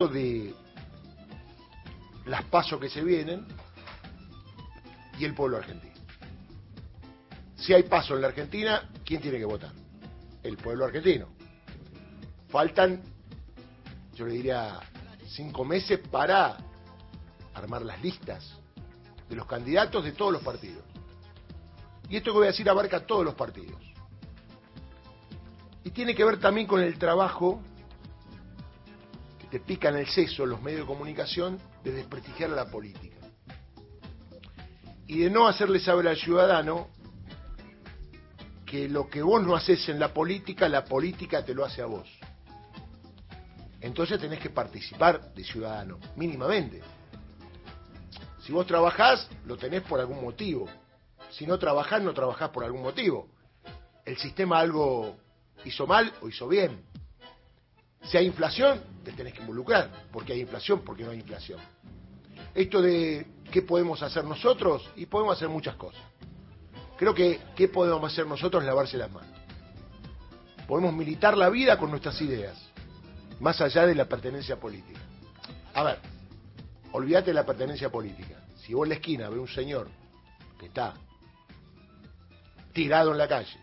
de las pasos que se vienen y el pueblo argentino. Si hay paso en la Argentina, ¿quién tiene que votar? El pueblo argentino. Faltan, yo le diría, cinco meses para armar las listas de los candidatos de todos los partidos. Y esto que voy a decir abarca todos los partidos. Y tiene que ver también con el trabajo te pican el seso los medios de comunicación de desprestigiar a la política. Y de no hacerle saber al ciudadano que lo que vos no haces en la política, la política te lo hace a vos. Entonces tenés que participar de ciudadano, mínimamente. Si vos trabajás, lo tenés por algún motivo. Si no trabajás, no trabajás por algún motivo. El sistema algo hizo mal o hizo bien. Si hay inflación, te tenés que involucrar, porque hay inflación, porque no hay inflación. Esto de qué podemos hacer nosotros, y podemos hacer muchas cosas. Creo que qué podemos hacer nosotros lavarse las manos. Podemos militar la vida con nuestras ideas, más allá de la pertenencia política. A ver, olvídate de la pertenencia política. Si vos en la esquina ves un señor que está tirado en la calle,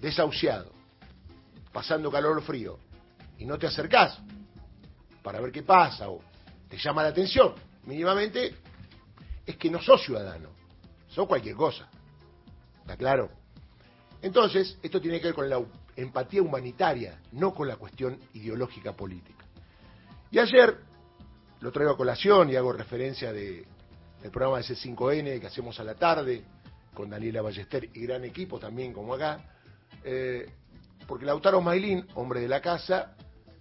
desahuciado, pasando calor o frío, y no te acercás para ver qué pasa o te llama la atención, mínimamente, es que no sos ciudadano, sos cualquier cosa. ¿Está claro? Entonces, esto tiene que ver con la empatía humanitaria, no con la cuestión ideológica política. Y ayer, lo traigo a colación y hago referencia de, del programa de C5N que hacemos a la tarde, con Daniela Ballester y gran equipo también como acá, eh, porque Lautaro Mailín, hombre de la casa,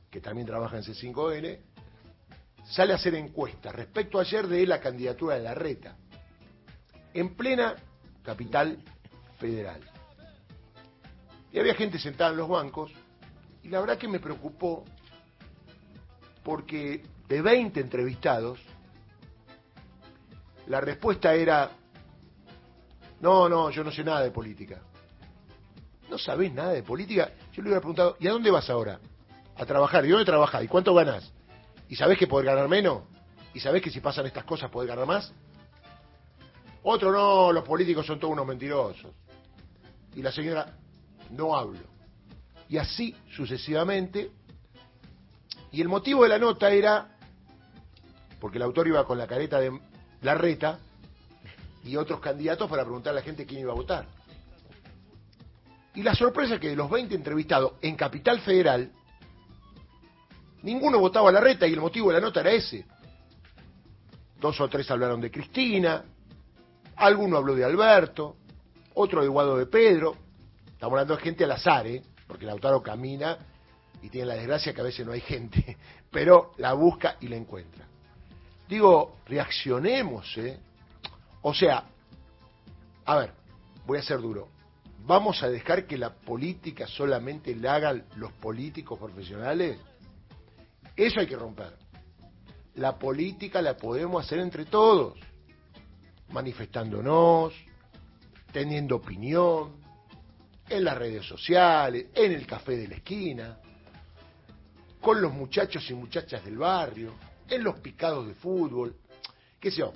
que también trabaja en C5N, sale a hacer encuestas respecto ayer de la candidatura de la reta, en plena capital federal. Y había gente sentada en los bancos, y la verdad que me preocupó, porque de 20 entrevistados, la respuesta era, no, no, yo no sé nada de política. ¿No sabés nada de política? Yo le hubiera preguntado, ¿y a dónde vas ahora? A trabajar. ¿Y dónde trabajas? ¿Y cuánto ganas? ¿Y sabés que podés ganar menos? ¿Y sabés que si pasan estas cosas podés ganar más? Otro no, los políticos son todos unos mentirosos. Y la señora, no hablo. Y así sucesivamente. Y el motivo de la nota era, porque el autor iba con la careta de la reta y otros candidatos para preguntar a la gente quién iba a votar. Y la sorpresa es que de los 20 entrevistados en Capital Federal, ninguno votaba a la reta y el motivo de la nota era ese. Dos o tres hablaron de Cristina, alguno habló de Alberto, otro de Guado de Pedro. Estamos hablando de gente al azar, ¿eh? porque el autor camina y tiene la desgracia que a veces no hay gente, pero la busca y la encuentra. Digo, reaccionemos, ¿eh? O sea, a ver, voy a ser duro. ¿Vamos a dejar que la política solamente la hagan los políticos profesionales? Eso hay que romper. La política la podemos hacer entre todos, manifestándonos, teniendo opinión, en las redes sociales, en el café de la esquina, con los muchachos y muchachas del barrio, en los picados de fútbol, qué sé yo.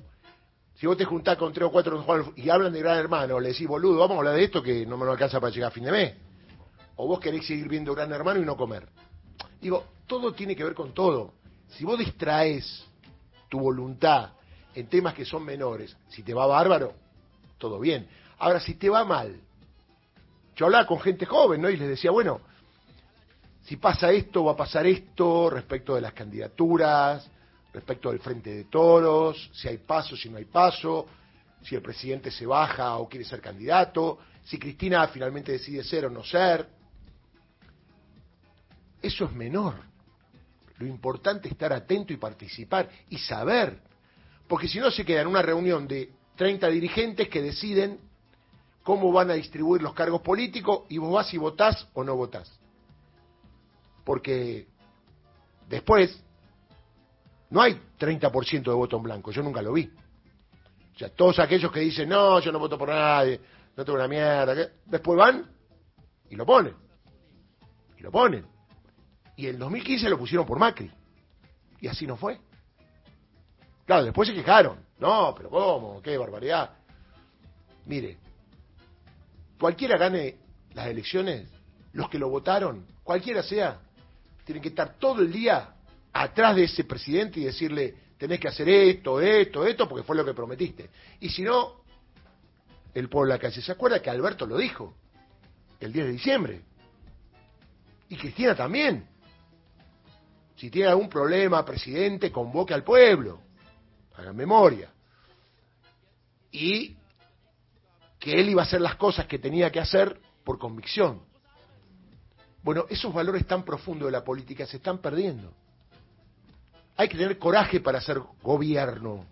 Si vos te juntás con tres o cuatro y hablan de Gran Hermano, le decís, boludo, vamos a hablar de esto que no me lo alcanza para llegar a fin de mes. O vos querés seguir viendo Gran Hermano y no comer. Digo, todo tiene que ver con todo. Si vos distraes tu voluntad en temas que son menores, si te va bárbaro, todo bien. Ahora, si te va mal, yo hablaba con gente joven, ¿no? Y les decía, bueno, si pasa esto, va a pasar esto respecto de las candidaturas, respecto del frente de toros, si hay paso, si no hay paso, si el presidente se baja o quiere ser candidato, si Cristina finalmente decide ser o no ser. Eso es menor. Lo importante es estar atento y participar y saber. Porque si no se queda en una reunión de 30 dirigentes que deciden cómo van a distribuir los cargos políticos y vos vas y votás o no votás. Porque después no hay 30% de voto en blanco, yo nunca lo vi. O sea, todos aquellos que dicen, no, yo no voto por nadie, no tengo una mierda, después van y lo ponen. Y lo ponen. Y en 2015 lo pusieron por Macri. Y así no fue. Claro, después se quejaron. No, pero ¿cómo? ¿Qué barbaridad? Mire, cualquiera gane las elecciones, los que lo votaron, cualquiera sea, tienen que estar todo el día atrás de ese presidente y decirle, tenés que hacer esto, esto, esto, porque fue lo que prometiste. Y si no, el pueblo de la. ¿Se acuerda que Alberto lo dijo? El 10 de diciembre. Y Cristina también. Si tiene algún problema, presidente, convoque al pueblo. Hagan memoria. Y que él iba a hacer las cosas que tenía que hacer por convicción. Bueno, esos valores tan profundos de la política se están perdiendo. Hay que tener coraje para hacer gobierno.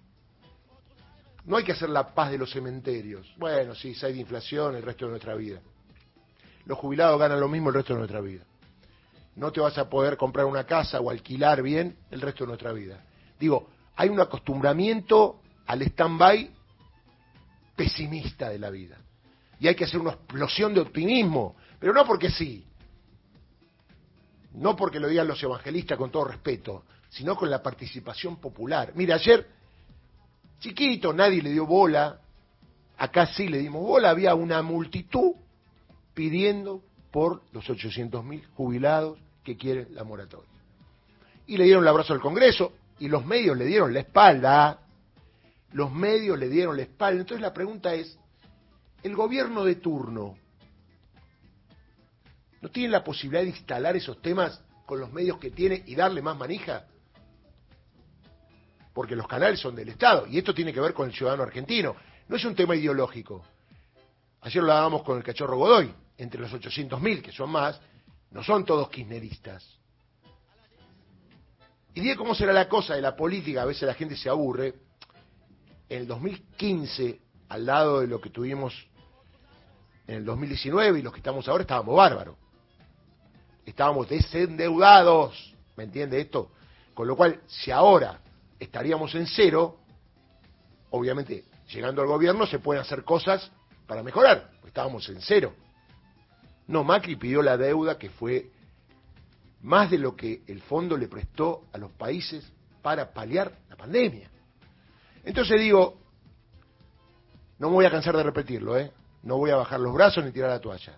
No hay que hacer la paz de los cementerios. Bueno, sí, si hay de inflación el resto de nuestra vida. Los jubilados ganan lo mismo el resto de nuestra vida. No te vas a poder comprar una casa o alquilar bien el resto de nuestra vida. Digo, hay un acostumbramiento al stand-by pesimista de la vida. Y hay que hacer una explosión de optimismo, pero no porque sí, no porque lo digan los evangelistas con todo respeto, sino con la participación popular. Mira, ayer, chiquito, nadie le dio bola, acá sí le dimos bola, había una multitud pidiendo por los 800.000 jubilados que quieren la moratoria. Y le dieron el abrazo al Congreso y los medios le dieron la espalda. Los medios le dieron la espalda. Entonces la pregunta es, ¿el gobierno de turno no tiene la posibilidad de instalar esos temas con los medios que tiene y darle más manija? Porque los canales son del Estado y esto tiene que ver con el ciudadano argentino. No es un tema ideológico. Ayer lo hablábamos con el cachorro Godoy. Entre los 800.000, que son más, no son todos kirchneristas. Y diga cómo será la cosa de la política, a veces la gente se aburre. En el 2015, al lado de lo que tuvimos en el 2019 y los que estamos ahora, estábamos bárbaros estábamos desendeudados, ¿me entiende esto? Con lo cual, si ahora estaríamos en cero, obviamente, llegando al gobierno se pueden hacer cosas para mejorar, estábamos en cero. No, Macri pidió la deuda que fue más de lo que el fondo le prestó a los países para paliar la pandemia. Entonces digo, no me voy a cansar de repetirlo, ¿eh? no voy a bajar los brazos ni tirar la toalla.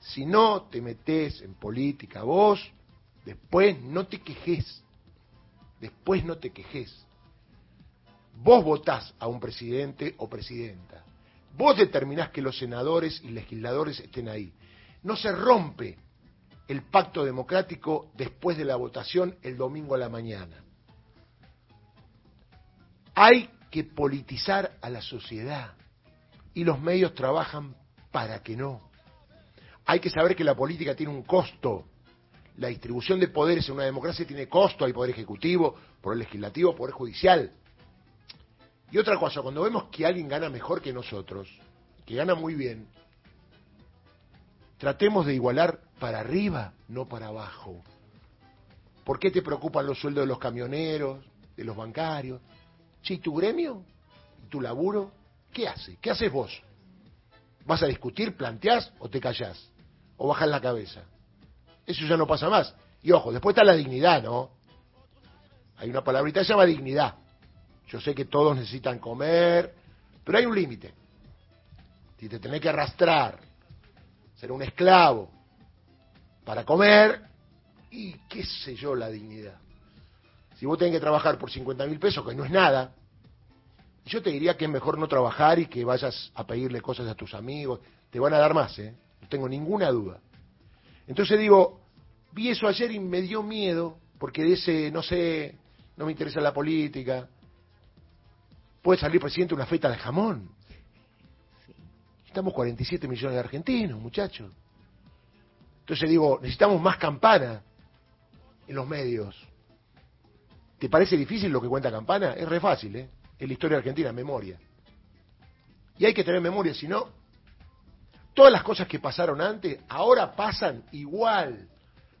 Si no te metes en política vos, después no te quejes. Después no te quejes. Vos votás a un presidente o presidenta. Vos determinás que los senadores y legisladores estén ahí. No se rompe el pacto democrático después de la votación el domingo a la mañana. Hay que politizar a la sociedad y los medios trabajan para que no. Hay que saber que la política tiene un costo. La distribución de poderes en una democracia tiene costo. Hay poder ejecutivo, poder legislativo, poder judicial. Y otra cosa, cuando vemos que alguien gana mejor que nosotros, que gana muy bien, tratemos de igualar para arriba, no para abajo. ¿Por qué te preocupan los sueldos de los camioneros, de los bancarios? Si tu gremio, tu laburo, ¿qué hace? ¿Qué haces vos? ¿Vas a discutir, planteás o te callás? o bajar la cabeza. Eso ya no pasa más. Y ojo, después está la dignidad, ¿no? Hay una palabrita que se llama dignidad. Yo sé que todos necesitan comer, pero hay un límite. Si te tenés que arrastrar, ser un esclavo para comer, y qué sé yo la dignidad. Si vos tenés que trabajar por 50 mil pesos, que no es nada, yo te diría que es mejor no trabajar y que vayas a pedirle cosas a tus amigos. Te van a dar más, ¿eh? no tengo ninguna duda. Entonces digo, vi eso ayer y me dio miedo, porque de ese, no sé, no me interesa la política, puede salir presidente una feta de jamón. Estamos 47 millones de argentinos, muchachos. Entonces digo, necesitamos más campana en los medios. ¿Te parece difícil lo que cuenta Campana? Es re fácil, ¿eh? Es la historia argentina, memoria. Y hay que tener memoria, si no, Todas las cosas que pasaron antes, ahora pasan igual,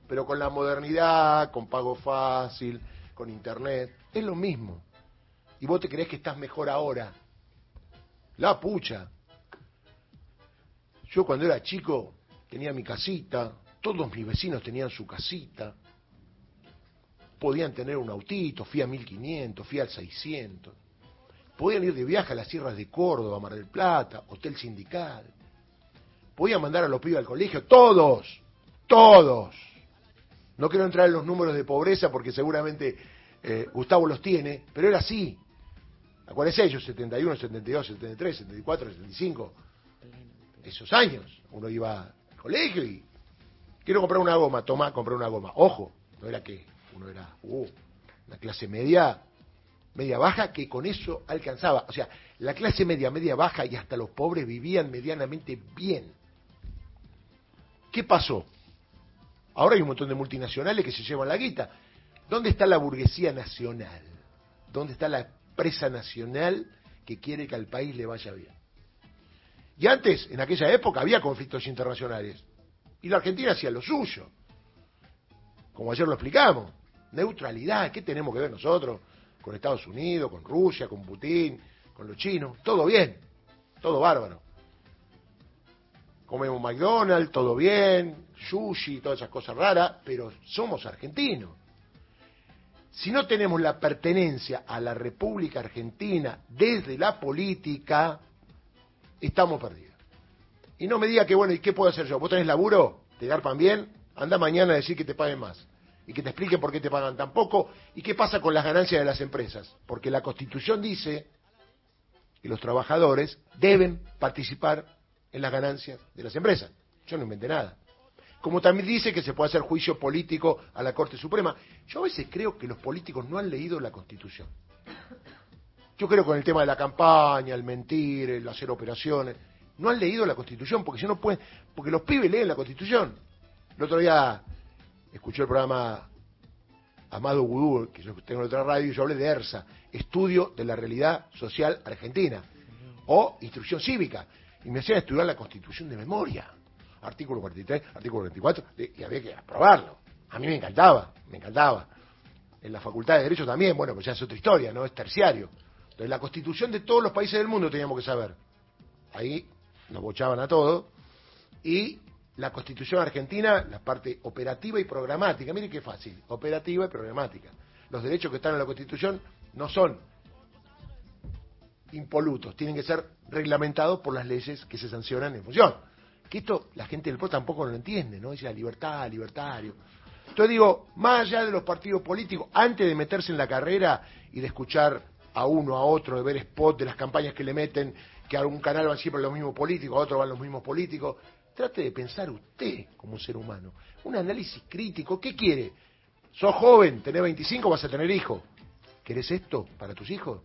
pero con la modernidad, con pago fácil, con internet, es lo mismo. Y vos te crees que estás mejor ahora. La pucha. Yo cuando era chico tenía mi casita, todos mis vecinos tenían su casita. podían tener un autito, Fiat 1500, Fiat 600. Podían ir de viaje a las sierras de Córdoba, Mar del Plata, Hotel Sindical. Podían mandar a los pibes al colegio, todos, todos. No quiero entrar en los números de pobreza porque seguramente eh, Gustavo los tiene, pero era así. Acuérdense ellos, 71, 72, 73, 74, 75. Esos años. Uno iba al colegio y quiero comprar una goma, toma, comprar una goma. Ojo, no era que uno era uh, una clase media, media baja, que con eso alcanzaba. O sea, la clase media, media baja y hasta los pobres vivían medianamente bien. ¿Qué pasó? Ahora hay un montón de multinacionales que se llevan la guita. ¿Dónde está la burguesía nacional? ¿Dónde está la empresa nacional que quiere que al país le vaya bien? Y antes, en aquella época, había conflictos internacionales. Y la Argentina hacía lo suyo. Como ayer lo explicamos. Neutralidad, ¿qué tenemos que ver nosotros con Estados Unidos, con Rusia, con Putin, con los chinos? Todo bien, todo bárbaro. Comemos McDonald's, todo bien, sushi, todas esas cosas raras, pero somos argentinos. Si no tenemos la pertenencia a la República Argentina desde la política, estamos perdidos. Y no me diga que, bueno, ¿y qué puedo hacer yo? ¿Vos tenés laburo? ¿Te garpan bien? Anda mañana a decir que te paguen más. Y que te expliquen por qué te pagan tan poco. ¿Y qué pasa con las ganancias de las empresas? Porque la Constitución dice que los trabajadores deben participar en las ganancias de las empresas. Yo no inventé nada. Como también dice que se puede hacer juicio político a la Corte Suprema. Yo a veces creo que los políticos no han leído la Constitución. Yo creo con el tema de la campaña, el mentir, el hacer operaciones, no han leído la Constitución, porque si no pueden, porque los pibes leen la Constitución. El otro día escuché el programa Amado Gudú, que yo tengo en otra radio, y yo hablé de ERSA, Estudio de la Realidad Social Argentina, o Instrucción Cívica, y me hacían estudiar la Constitución de memoria, artículo 43, artículo 24, y había que aprobarlo. A mí me encantaba, me encantaba. En la Facultad de Derecho también, bueno, pues ya es otra historia, ¿no? Es terciario. Entonces, la constitución de todos los países del mundo teníamos que saber. Ahí nos bochaban a todos. Y la constitución argentina, la parte operativa y programática. Mire qué fácil, operativa y programática. Los derechos que están en la constitución no son impolutos, tienen que ser reglamentados por las leyes que se sancionan en función. Que esto la gente del PRO tampoco lo entiende, ¿no? Dice la libertad, libertario. Entonces digo, más allá de los partidos políticos, antes de meterse en la carrera y de escuchar a uno, a otro, de ver spot de las campañas que le meten, que a un canal van siempre los mismos políticos, a otro van los mismos políticos. Trate de pensar usted como un ser humano. Un análisis crítico. ¿Qué quiere? Sos joven, tenés 25, vas a tener hijos. ¿Querés esto para tus hijos?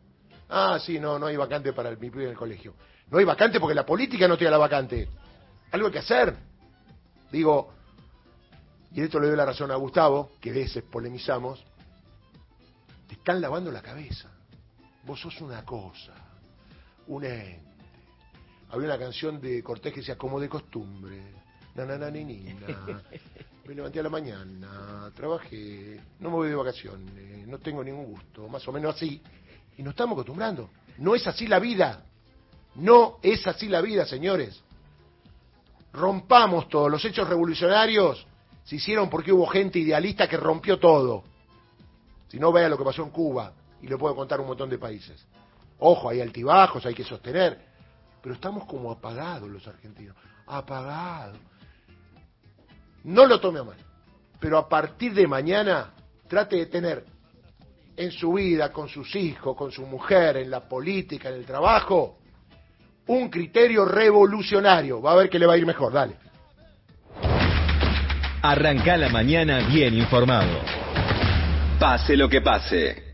Ah, sí, no, no hay vacante para mi pibe en el colegio. No hay vacante porque la política no tiene la vacante. Algo hay que hacer. Digo, y esto le doy la razón a Gustavo, que a veces polemizamos, te están lavando la cabeza. Vos sos una cosa, un ente. Había una canción de Cortés que decía, como de costumbre, nananina, me levanté a la mañana, trabajé, no me voy de vacaciones, no tengo ningún gusto, más o menos así. Y nos estamos acostumbrando. No es así la vida. No es así la vida, señores. Rompamos todos. Los hechos revolucionarios se hicieron porque hubo gente idealista que rompió todo. Si no, vea lo que pasó en Cuba y lo puedo contar un montón de países. Ojo, hay altibajos, hay que sostener, pero estamos como apagados los argentinos, apagados. No lo tome a mal, pero a partir de mañana trate de tener en su vida, con sus hijos, con su mujer, en la política, en el trabajo, un criterio revolucionario. Va a ver que le va a ir mejor, dale. Arranca la mañana bien informado. Pase lo que pase.